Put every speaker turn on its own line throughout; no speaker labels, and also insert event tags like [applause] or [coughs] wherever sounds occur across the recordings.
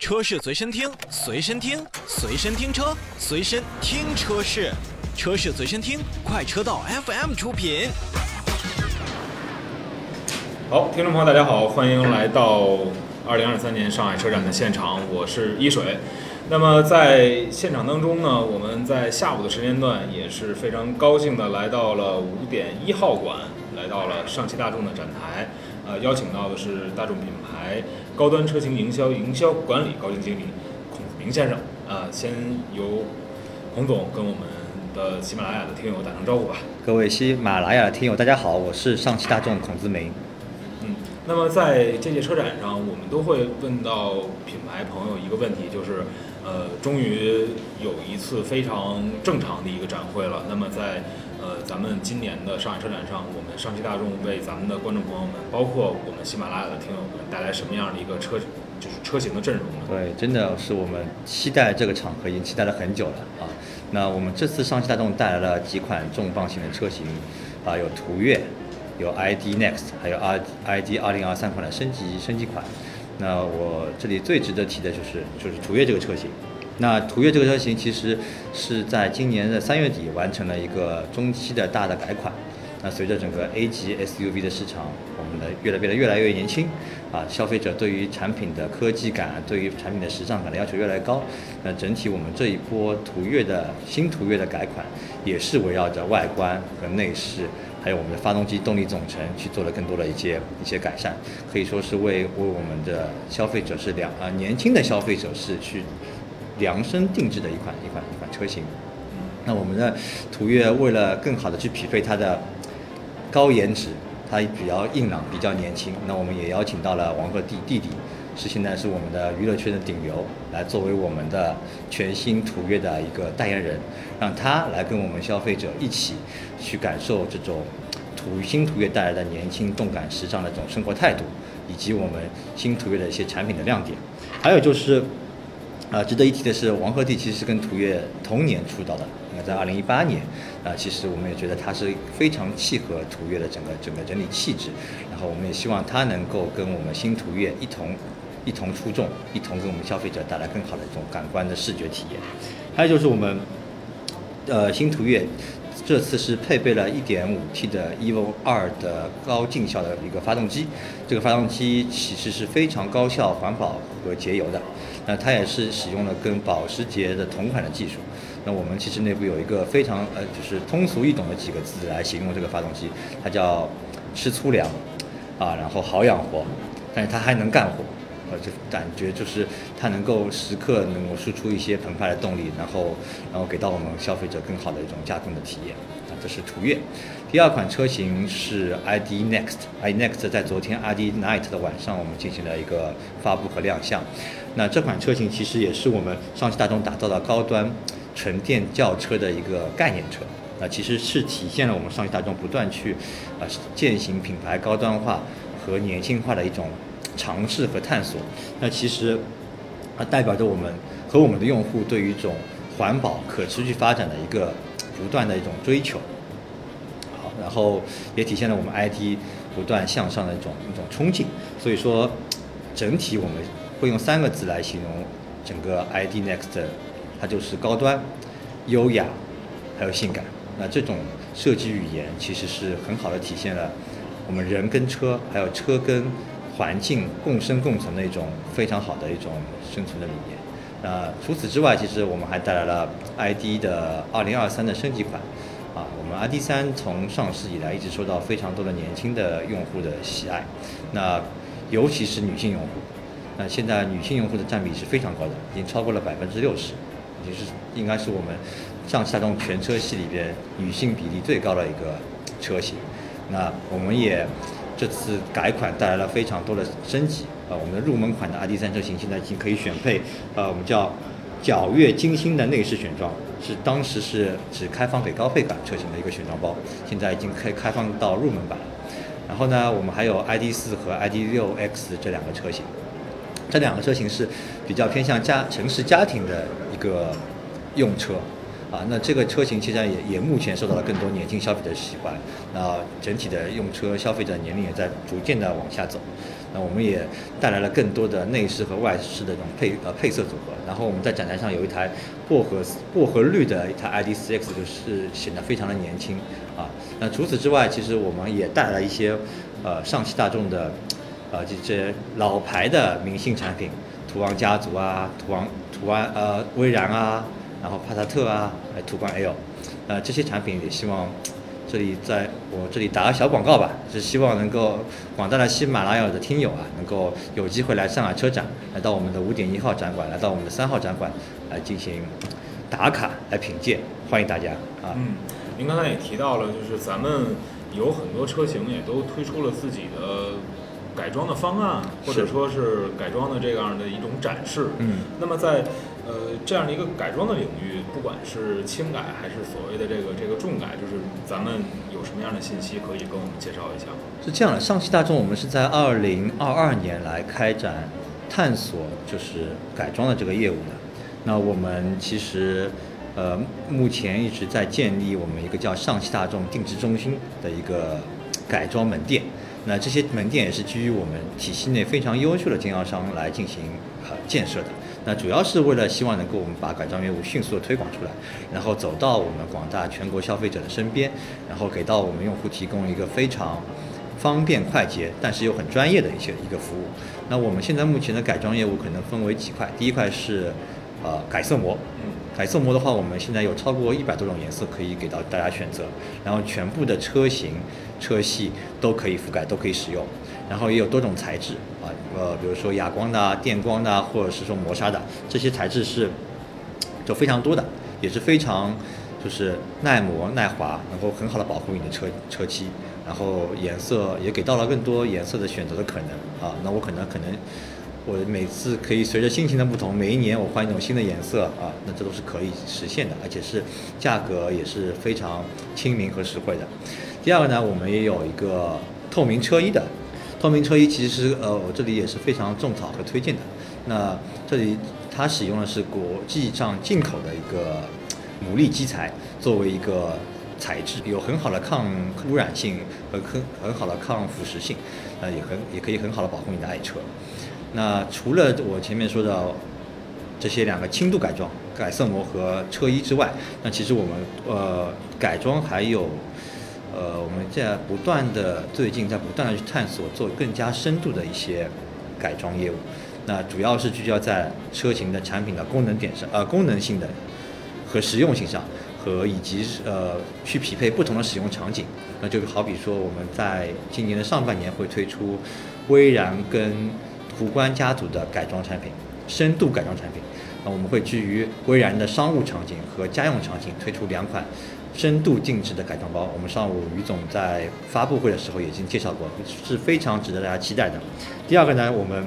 车是随身听，随身听，随身听车，随身听车是，车是随身听，快车道 FM 出品。
好，听众朋友，大家好，欢迎来到二零二三年上海车展的现场，我是一水。那么在现场当中呢，我们在下午的时间段也是非常高兴的来到了五点一号馆，来到了上汽大众的展台，呃，邀请到的是大众品牌高端车型营销营销管理高级经理孔明先生。啊、先由孔总跟我们的喜马拉雅的听友打声招呼吧。
各位喜马拉雅的听友，大家好，我是上汽大众孔子明。
嗯，那么在这届车展上，我们都会问到品牌朋友一个问题，就是，呃，终于有一次非常正常的一个展会了。那么在呃咱们今年的上海车展上，我们上汽大众为咱们的观众朋友们，包括我们喜马拉雅的听友们，带来什么样的一个车，就是车型的阵容呢？
对，真的是我们期待这个场合已经期待了很久了啊。那我们这次上汽大众带来了几款重磅型的车型，啊，有途岳，有 ID Next，还有 R ID 二零二三款的升级升级款。那我这里最值得提的就是就是途岳这个车型。那途岳这个车型其实是在今年的三月底完成了一个中期的大的改款。那随着整个 A 级 SUV 的市场，我们的越来变得越来越年轻，啊，消费者对于产品的科技感、对于产品的时尚感的要求越来越高。那整体我们这一波途岳的新途岳的改款，也是围绕着外观和内饰，还有我们的发动机动力总成去做了更多的一些一些改善，可以说是为为我们的消费者是两啊年轻的消费者是去量身定制的一款一款一款车型。那我们的途岳为了更好的去匹配它的高颜值，它比较硬朗，比较年轻。那我们也邀请到了王鹤棣弟弟，是现在是我们的娱乐圈的顶流，来作为我们的全新途岳的一个代言人，让他来跟我们消费者一起去感受这种途新途岳带来的年轻、动感、时尚的这种生活态度，以及我们新途岳的一些产品的亮点。还有就是。啊，值得一提的是，王鹤棣其实是跟途岳同年出道的，那在二零一八年，啊，其实我们也觉得他是非常契合途岳的整个整个整体气质，然后我们也希望他能够跟我们新途岳一同一同出众，一同给我们消费者带来更好的这种感官的视觉体验。还有就是我们，呃，新途岳这次是配备了 1.5T 的 Evo 2的高劲效的一个发动机，这个发动机其实是非常高效、环保和节油的。那它也是使用了跟保时捷的同款的技术。那我们其实内部有一个非常呃，就是通俗易懂的几个字来形容这个发动机，它叫吃粗粮，啊，然后好养活，但是它还能干活。呃，就感觉就是它能够时刻能够输出一些澎湃的动力，然后然后给到我们消费者更好的一种驾控的体验。啊，这是途岳。第二款车型是 ID Next，ID Next 在昨天 ID Night 的晚上，我们进行了一个发布和亮相。那这款车型其实也是我们上汽大众打造的高端纯电轿车的一个概念车。那其实是体现了我们上汽大众不断去啊践行品牌高端化和年轻化的一种。尝试和探索，那其实它代表着我们和我们的用户对于一种环保、可持续发展的一个不断的一种追求。好，然后也体现了我们 IT 不断向上的一种一种冲劲。所以说，整体我们会用三个字来形容整个 ID Next，它就是高端、优雅，还有性感。那这种设计语言其实是很好的体现了我们人跟车，还有车跟环境共生共存的一种非常好的一种生存的理念。那除此之外，其实我们还带来了 ID 的2023的升级款。啊，我们 ID. 三从上市以来一直受到非常多的年轻的用户的喜爱。那尤其是女性用户，那现在女性用户的占比是非常高的，已经超过了百分之六十，也是应该是我们上汽大众全车系里边女性比例最高的一个车型。那我们也。这次改款带来了非常多的升级，啊，我们的入门款的 ID.3 车型现在已经可以选配，呃，我们叫皎月金星的内饰选装，是当时是只开放给高配版车型的一个选装包，现在已经可以开放到入门版。然后呢，我们还有 ID.4 和 ID.6X 这两个车型，这两个车型是比较偏向家城市家庭的一个用车。啊，那这个车型其实也也目前受到了更多年轻消费者喜欢，那整体的用车消费者年龄也在逐渐的往下走。那我们也带来了更多的内饰和外饰的这种配呃配色组合。然后我们在展台上有一台薄荷薄荷绿的一台 ID4X，就是显得非常的年轻啊。那除此之外，其实我们也带来一些呃上汽大众的呃这些老牌的明星产品，途昂家族啊，途昂途安呃威然啊，然后帕萨特啊，途观 L，呃这些产品也希望。这里在我这里打个小广告吧，是希望能够广大的喜马拉雅的听友啊，能够有机会来上海车展，来到我们的五点一号展馆，来到我们的三号展馆来进行打卡来品鉴，欢迎大家啊。
嗯，您刚才也提到了，就是咱们有很多车型也都推出了自己的改装的方案，或者说是改装的这样的一种展示。
嗯，
那么在呃，这样的一个改装的领域，不管是轻改还是所谓的这个这个重改，就是咱们有什么样的信息可以跟我们介绍一下吗？
是这样的，上汽大众我们是在二零二二年来开展探索就是改装的这个业务的。那我们其实呃目前一直在建立我们一个叫上汽大众定制中心的一个改装门店。那这些门店也是基于我们体系内非常优秀的经销商来进行呃建设的。那主要是为了希望能够我们把改装业务迅速的推广出来，然后走到我们广大全国消费者的身边，然后给到我们用户提供一个非常方便快捷，但是又很专业的一些一个服务。那我们现在目前的改装业务可能分为几块，第一块是呃改色膜，改色膜的话，我们现在有超过一百多种颜色可以给到大家选择，然后全部的车型车系都可以覆盖，都可以使用。然后也有多种材质啊，呃，比如说哑光的、电光的，或者是说磨砂的，这些材质是就非常多的，也是非常就是耐磨耐滑，能够很好的保护你的车车漆。然后颜色也给到了更多颜色的选择的可能啊。那我可能可能我每次可以随着心情的不同，每一年我换一种新的颜色啊，那这都是可以实现的，而且是价格也是非常亲民和实惠的。第二个呢，我们也有一个透明车衣的。透明车衣其实呃，我这里也是非常种草和推荐的。那这里它使用的是国际上进口的一个牡蛎基材作为一个材质，有很好的抗污染性和很很好的抗腐蚀性，呃，也很也可以很好的保护你的爱车。那除了我前面说的这些两个轻度改装、改色膜和车衣之外，那其实我们呃改装还有。呃，我们在不断的最近在不断的去探索做更加深度的一些改装业务，那主要是聚焦在车型的产品的功能点上，呃，功能性的和实用性上，和以及呃去匹配不同的使用场景。那就好比说我们在今年的上半年会推出威然跟途观家族的改装产品，深度改装产品。那我们会基于威然的商务场景和家用场景推出两款。深度定制的改装包，我们上午于总在发布会的时候已经介绍过，是非常值得大家期待的。第二个呢，我们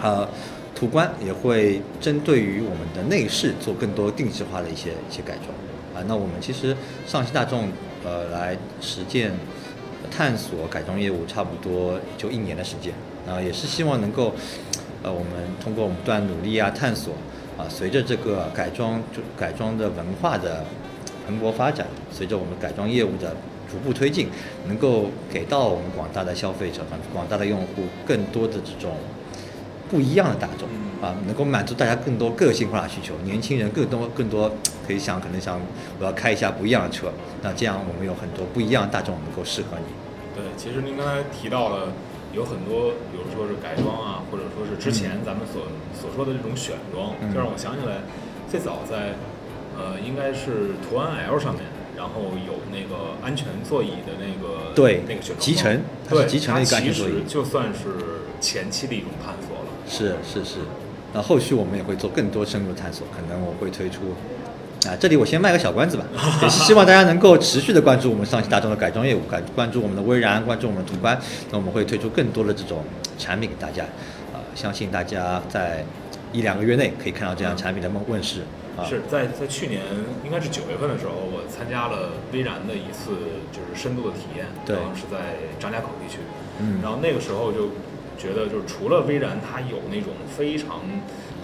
呃途观也会针对于我们的内饰做更多定制化的一些一些改装啊。那我们其实上汽大众呃来实践探索改装业务，差不多就一年的时间啊，也是希望能够呃我们通过我们不断努力啊探索啊，随着这个改装就改装的文化的。蓬勃发展，随着我们改装业务的逐步推进，能够给到我们广大的消费者、广大的用户更多的这种不一样的大众啊，能够满足大家更多个性化的需求。年轻人更多更多可以想，可能想我要开一下不一样的车，那这样我们有很多不一样的大众能够适合你。
对，其实您刚才提到了有很多，比如说是改装啊，或者说是之前咱们所所说的这种选装，就让我想起来最早在。呃，应该是途安 L 上面，然后有那个安全座椅的那个
对
那个选
集成，
对，
集成的一个安全座椅，
就算是前期的一种探索了。
是是是，那后续我们也会做更多深入的探索，可能我会推出啊，这里我先卖个小关子吧，也是希望大家能够持续的关注我们上汽大众的改装业务，关关注我们的威然，关注我们的途观，那我们会推出更多的这种产品给大家，啊，相信大家在一两个月内可以看到这样产品的问问世。
是在在去年应该是九月份的时候，我参加了威然的一次就是深度的体验，
然
后是在张家口地区，
嗯，
然后那个时候就觉得就是除了威然它有那种非常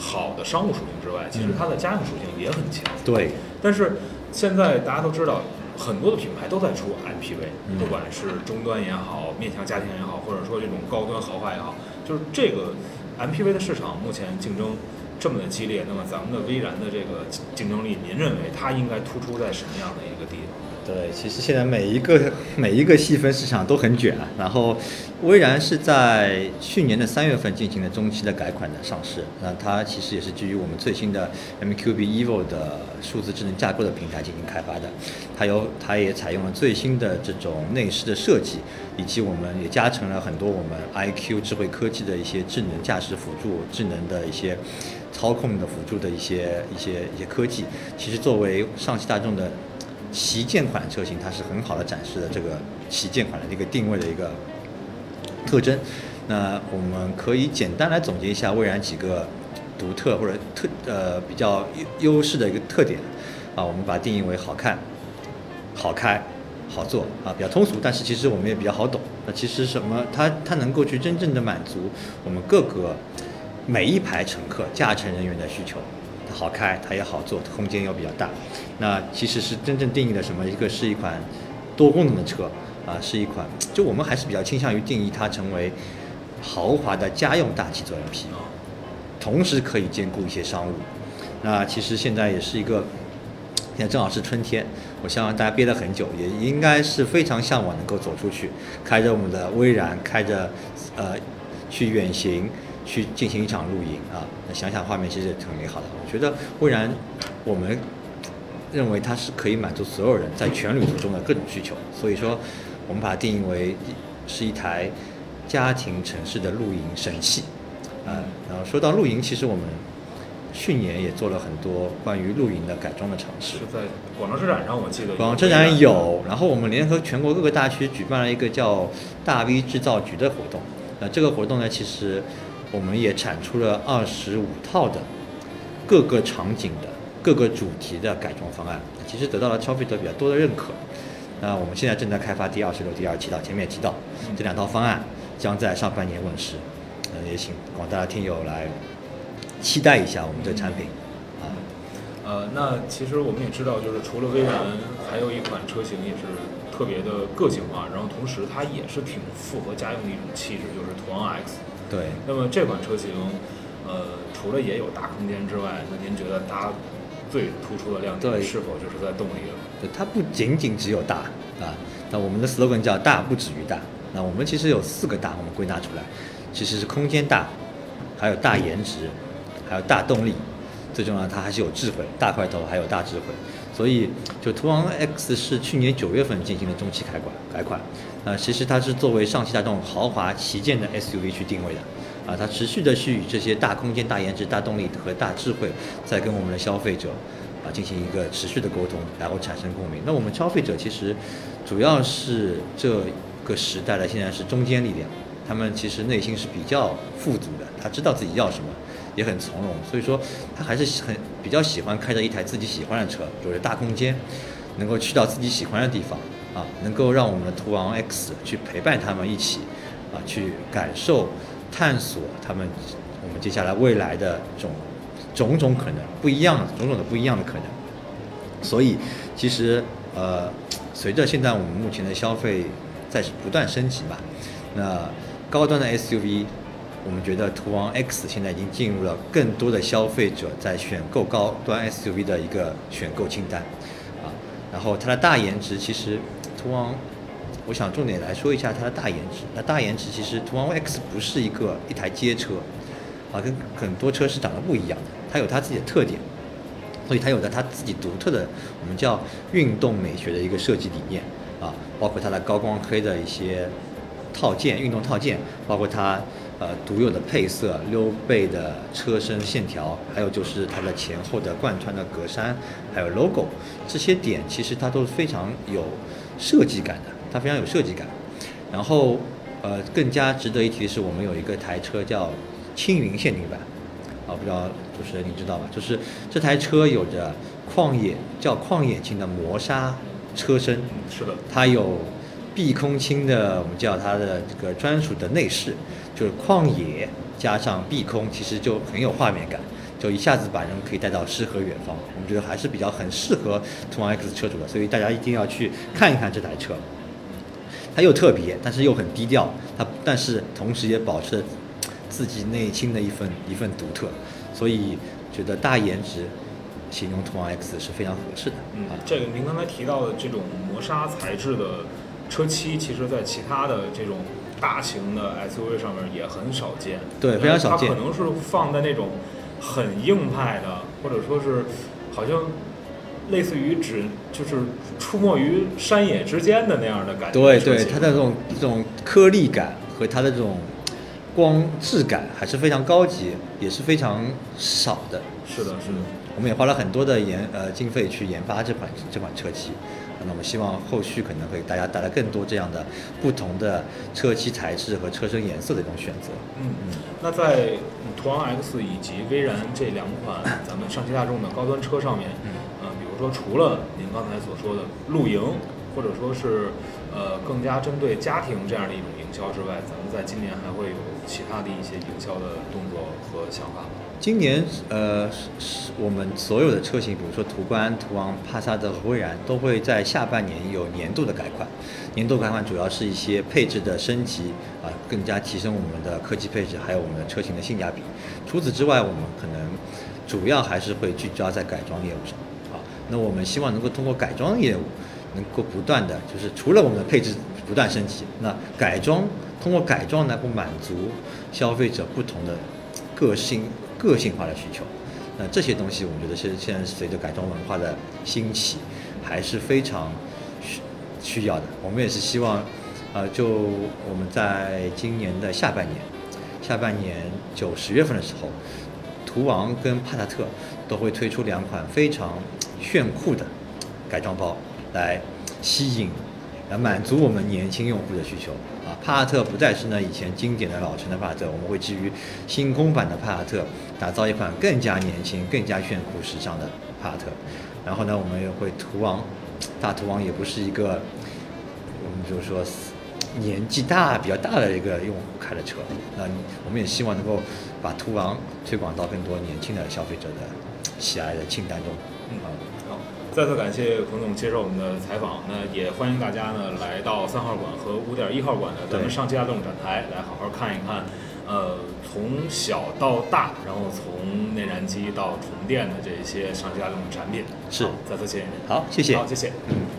好的商务属性之外，其实它的家用属性也很强，
对。
但是现在大家都知道，很多的品牌都在出 MPV，、
嗯
不管是中端也好，面向家庭也好，或者说这种高端豪华也好，就是这个 MPV 的市场目前竞争这么的激烈，那么咱们的威然的这个竞争力，您认为它应该突出在什么样的一个地方？
对，其实现在每一个每一个细分市场都很卷啊。然后，微然是在去年的三月份进行了中期的改款的上市，那它其实也是基于我们最新的 MQB Evo 的数字智能架构的平台进行开发的。它有，它也采用了最新的这种内饰的设计，以及我们也加成了很多我们 IQ 智慧科技的一些智能驾驶辅助、智能的一些操控的辅助的一些一些一些科技。其实作为上汽大众的旗舰款车型，它是很好的展示了这个旗舰款的一个定位的一个特征。那我们可以简单来总结一下蔚然几个独特或者特呃比较优优势的一个特点啊，我们把它定义为好看、好开、好做啊，比较通俗，但是其实我们也比较好懂。那其实什么？它它能够去真正的满足我们各个每一排乘客、驾乘人员的需求。好开，它也好做，空间又比较大。那其实是真正定义了什么？一个是一款多功能的车啊，是一款就我们还是比较倾向于定义它成为豪华的家用大气作 MP，同时可以兼顾一些商务。那其实现在也是一个，现在正好是春天，我相信大家憋了很久，也应该是非常向往能够走出去，开着我们的威然，开着呃去远行，去进行一场露营啊。那想想画面其实也挺美好的。我觉得蔚然，我们认为它是可以满足所有人在全旅途中的各种需求，所以说我们把它定义为是一台家庭城市的露营神器。啊，然后说到露营，其实我们去年也做了很多关于露营的改装的尝试
是。在广州车展上，我记得
广州车展有，然后我们联合全国各个大区举办了一个叫“大 V 制造局”的活动。那这个活动呢，其实我们也产出了二十五套的各个场景的各个主题的改装方案，其实得到了消费者比较多的认可。那我们现在正在开发第二十六、第二十七套，前面也提到这两套方案将在上半年问世。呃，也请广大的听友来期待一下我们的产品啊。
呃，那其实我们也知道，就是除了威然，还有一款车型也是特别的个性化，然后同时它也是挺符合家用的一种气质，就是途昂 X。
对，
那么这款车型，呃，除了也有大空间之外，那您觉得它最突出的亮点
对
是否就是在动力了？
对，它不仅仅只有大啊，那我们的 slogan 叫“大不止于大”。那我们其实有四个大，我们归纳出来，其实是空间大，还有大颜值，还有大动力，最重要它还是有智慧，大块头还有大智慧。所以，就途昂 X 是去年九月份进行的中期改款改款，呃，其实它是作为上汽大众豪华旗舰的 SUV 去定位的，啊，它持续的去与这些大空间、大颜值、大动力和大智慧，在跟我们的消费者啊进行一个持续的沟通，然后产生共鸣。那我们消费者其实主要是这个时代的现在是中坚力量，他们其实内心是比较富足的，他知道自己要什么，也很从容，所以说他还是很比较喜欢开着一台自己喜欢的车，有着大空间，能够去到自己喜欢的地方啊，能够让我们的途昂 X 去陪伴他们一起啊，去感受、探索他们我们接下来未来的这种种种可能，不一样的种种的不一样的可能。所以，其实呃，随着现在我们目前的消费在不断升级吧，那高端的 SUV，我们觉得途昂 X 现在已经进入了更多的消费者在选购高端 SUV 的一个选购清单啊。然后它的大颜值，其实途昂，我想重点来说一下它的大颜值。那大颜值其实途昂 X 不是一个一台街车啊，跟很多车是长得不一样的，它有它自己的特点。所以它有着它自己独特的，我们叫运动美学的一个设计理念啊，包括它的高光黑的一些套件、运动套件，包括它呃独有的配色、溜背的车身线条，还有就是它的前后的贯穿的格栅，还有 logo 这些点，其实它都是非常有设计感的，它非常有设计感。然后呃，更加值得一提的是，我们有一个台车叫青云限定版。啊，不知道主持人你知道吧？就是这台车有着旷野叫旷野轻的磨砂车身，
是的，
它有碧空青的，我们叫它的这个专属的内饰，就是旷野加上碧空，其实就很有画面感。就一下子把人可以带到诗和远方。我们觉得还是比较很适合途昂 X 车主的，所以大家一定要去看一看这台车。它又特别，但是又很低调，它但是同时也保持了自己内心的一份一份独特，所以觉得大颜值形容途昂 X 是非常合适的。
嗯
啊，，
这个您刚才提到的这种磨砂材质的车漆，其实在其他的这种大型的 SUV 上面也很少见。
对非常少见
它可能是放在那种很硬派的，或者说是好像类似于只就是出没于山野之间的那样的感觉。
对对，它的这种这种颗粒感和它的这种光质感还是非常高级，也是非常少的。
是的，是的。
我们也花了很多的研呃经费去研发这款这款车漆，那我们希望后续可能会给大家带来更多这样的不同的车漆材质和车身颜色的一种选择。
嗯嗯，那在嗯途昂 X 以及威然这两款 [coughs] 咱们上汽大众的高端车上面，
嗯
呃，比如说除了您刚才所说的露营，或者说是呃更加针对家庭这样的一种营销之外，咱们在今年还会有其他的一些营销的动作和想法吗？
今年呃是我们所有的车型，比如说途观、途昂、帕萨特和威然，都会在下半年有年度的改款。年度改款主要是一些配置的升级啊，更加提升我们的科技配置，还有我们的车型的性价比。除此之外，我们可能主要还是会聚焦在改装业务上啊。那我们希望能够通过改装业务，能够不断的就是除了我们的配置不断升级，那改装通过改装能够满足消费者不同的个性个性化的需求。那这些东西，我们觉得是现在随着改装文化的兴起，还是非常需需要的。我们也是希望，呃，就我们在今年的下半年，下半年九十月份的时候，途昂跟帕萨特都会推出两款非常炫酷的改装包，来吸引、来满足我们年轻用户的需求。帕萨特不再是呢以前经典的老成的帕萨特，我们会基于星空版的帕萨特，打造一款更加年轻、更加炫酷、时尚的帕萨特。然后呢，我们也会途昂，大途昂也不是一个，我们就是说年纪大、比较大的一个用户开的车。那我们也希望能够把途昂推广到更多年轻的消费者的喜爱的清单中。啊，
再次感谢孔总接受我们的采访。那也欢迎大家呢来到三号馆和五点一号馆的咱们上汽大众展台来好好看一看。呃，从小到大，然后从内燃机到纯电的这些上汽大众的产品。
是
好再次谢谢您。
好，谢谢。
好，谢谢。
嗯。